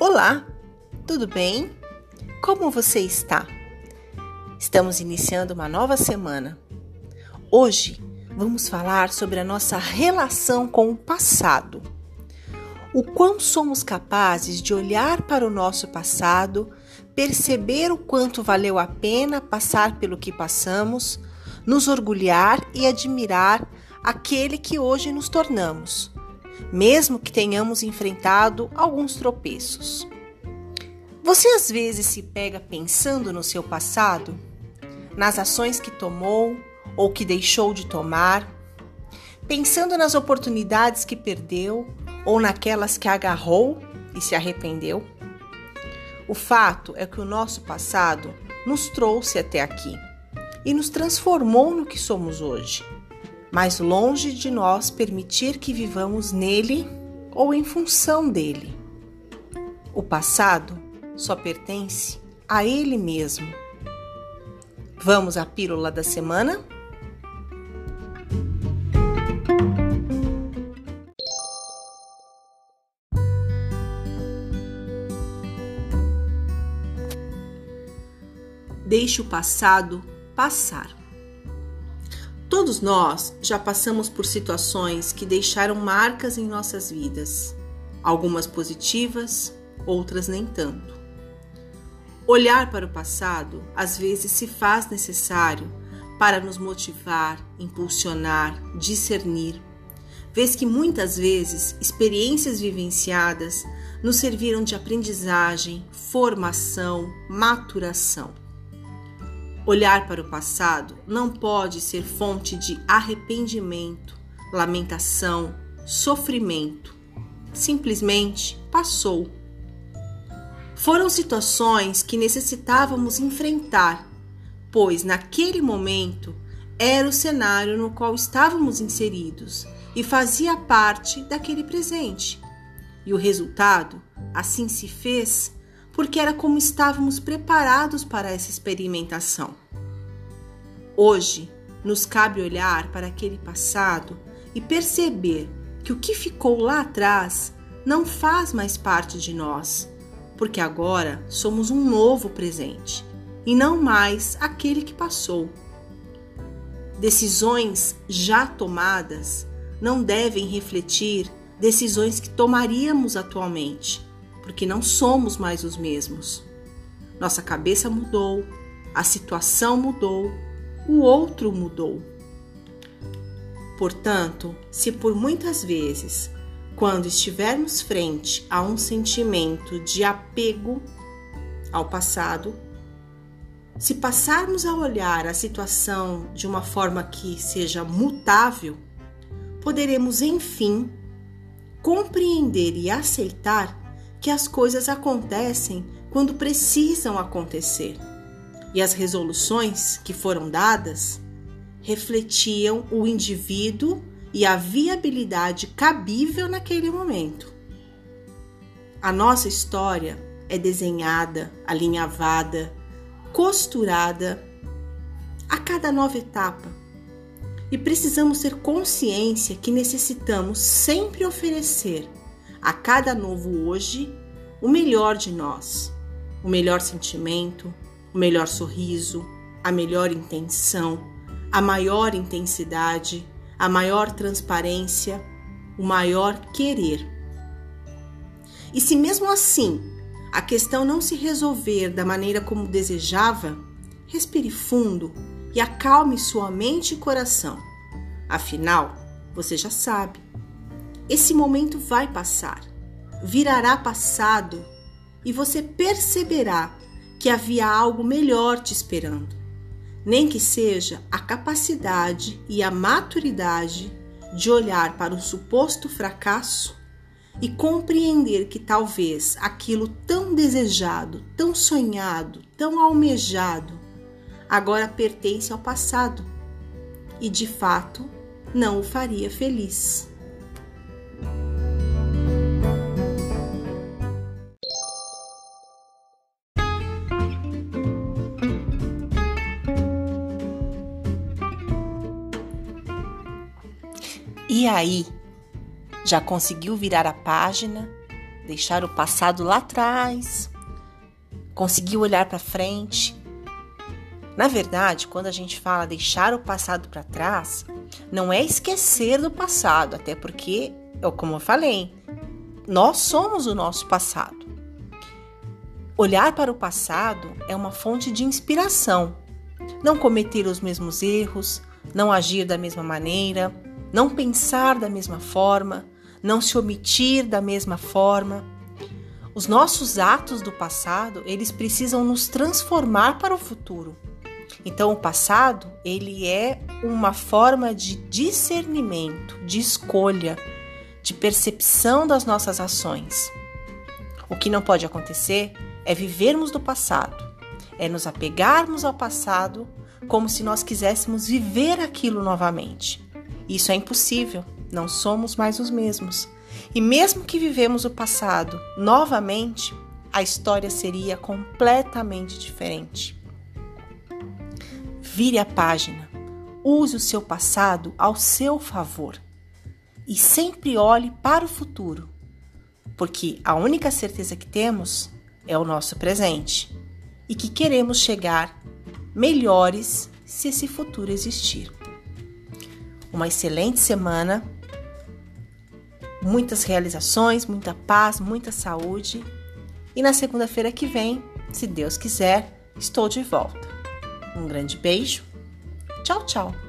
Olá, tudo bem? Como você está? Estamos iniciando uma nova semana. Hoje vamos falar sobre a nossa relação com o passado. O quão somos capazes de olhar para o nosso passado, perceber o quanto valeu a pena passar pelo que passamos, nos orgulhar e admirar aquele que hoje nos tornamos mesmo que tenhamos enfrentado alguns tropeços. Você às vezes se pega pensando no seu passado, nas ações que tomou ou que deixou de tomar, pensando nas oportunidades que perdeu ou naquelas que agarrou e se arrependeu? O fato é que o nosso passado nos trouxe até aqui e nos transformou no que somos hoje mas longe de nós permitir que vivamos nele ou em função dele. O passado só pertence a ele mesmo. Vamos à pílula da semana? Deixe o passado passar. Todos nós já passamos por situações que deixaram marcas em nossas vidas, algumas positivas, outras nem tanto. Olhar para o passado às vezes se faz necessário para nos motivar, impulsionar, discernir, vez que muitas vezes experiências vivenciadas nos serviram de aprendizagem, formação, maturação. Olhar para o passado não pode ser fonte de arrependimento, lamentação, sofrimento. Simplesmente passou. Foram situações que necessitávamos enfrentar, pois naquele momento era o cenário no qual estávamos inseridos e fazia parte daquele presente. E o resultado assim se fez porque era como estávamos preparados para essa experimentação. Hoje, nos cabe olhar para aquele passado e perceber que o que ficou lá atrás não faz mais parte de nós, porque agora somos um novo presente e não mais aquele que passou. Decisões já tomadas não devem refletir decisões que tomaríamos atualmente porque não somos mais os mesmos. Nossa cabeça mudou, a situação mudou, o outro mudou. Portanto, se por muitas vezes, quando estivermos frente a um sentimento de apego ao passado, se passarmos a olhar a situação de uma forma que seja mutável, poderemos enfim compreender e aceitar que as coisas acontecem quando precisam acontecer. E as resoluções que foram dadas refletiam o indivíduo e a viabilidade cabível naquele momento. A nossa história é desenhada, alinhavada, costurada a cada nova etapa. E precisamos ter consciência que necessitamos sempre oferecer a cada novo hoje o melhor de nós, o melhor sentimento, o melhor sorriso, a melhor intenção, a maior intensidade, a maior transparência, o maior querer. E se mesmo assim a questão não se resolver da maneira como desejava, respire fundo e acalme sua mente e coração. Afinal, você já sabe, esse momento vai passar, virará passado e você perceberá que havia algo melhor te esperando. Nem que seja a capacidade e a maturidade de olhar para um suposto fracasso e compreender que talvez aquilo tão desejado, tão sonhado, tão almejado, agora pertence ao passado e de fato não o faria feliz. E aí? Já conseguiu virar a página deixar o passado lá atrás, conseguir olhar para frente. Na verdade, quando a gente fala deixar o passado para trás, não é esquecer do passado, até porque, como eu falei, nós somos o nosso passado. Olhar para o passado é uma fonte de inspiração. Não cometer os mesmos erros, não agir da mesma maneira, não pensar da mesma forma, não se omitir da mesma forma. Os nossos atos do passado, eles precisam nos transformar para o futuro. Então, o passado, ele é uma forma de discernimento, de escolha, de percepção das nossas ações. O que não pode acontecer é vivermos do passado, é nos apegarmos ao passado como se nós quiséssemos viver aquilo novamente. Isso é impossível, não somos mais os mesmos. E mesmo que vivemos o passado novamente, a história seria completamente diferente. Vire a página, use o seu passado ao seu favor e sempre olhe para o futuro, porque a única certeza que temos é o nosso presente e que queremos chegar melhores se esse futuro existir. Uma excelente semana, muitas realizações, muita paz, muita saúde. E na segunda-feira que vem, se Deus quiser, estou de volta. Um grande beijo. Tchau, tchau.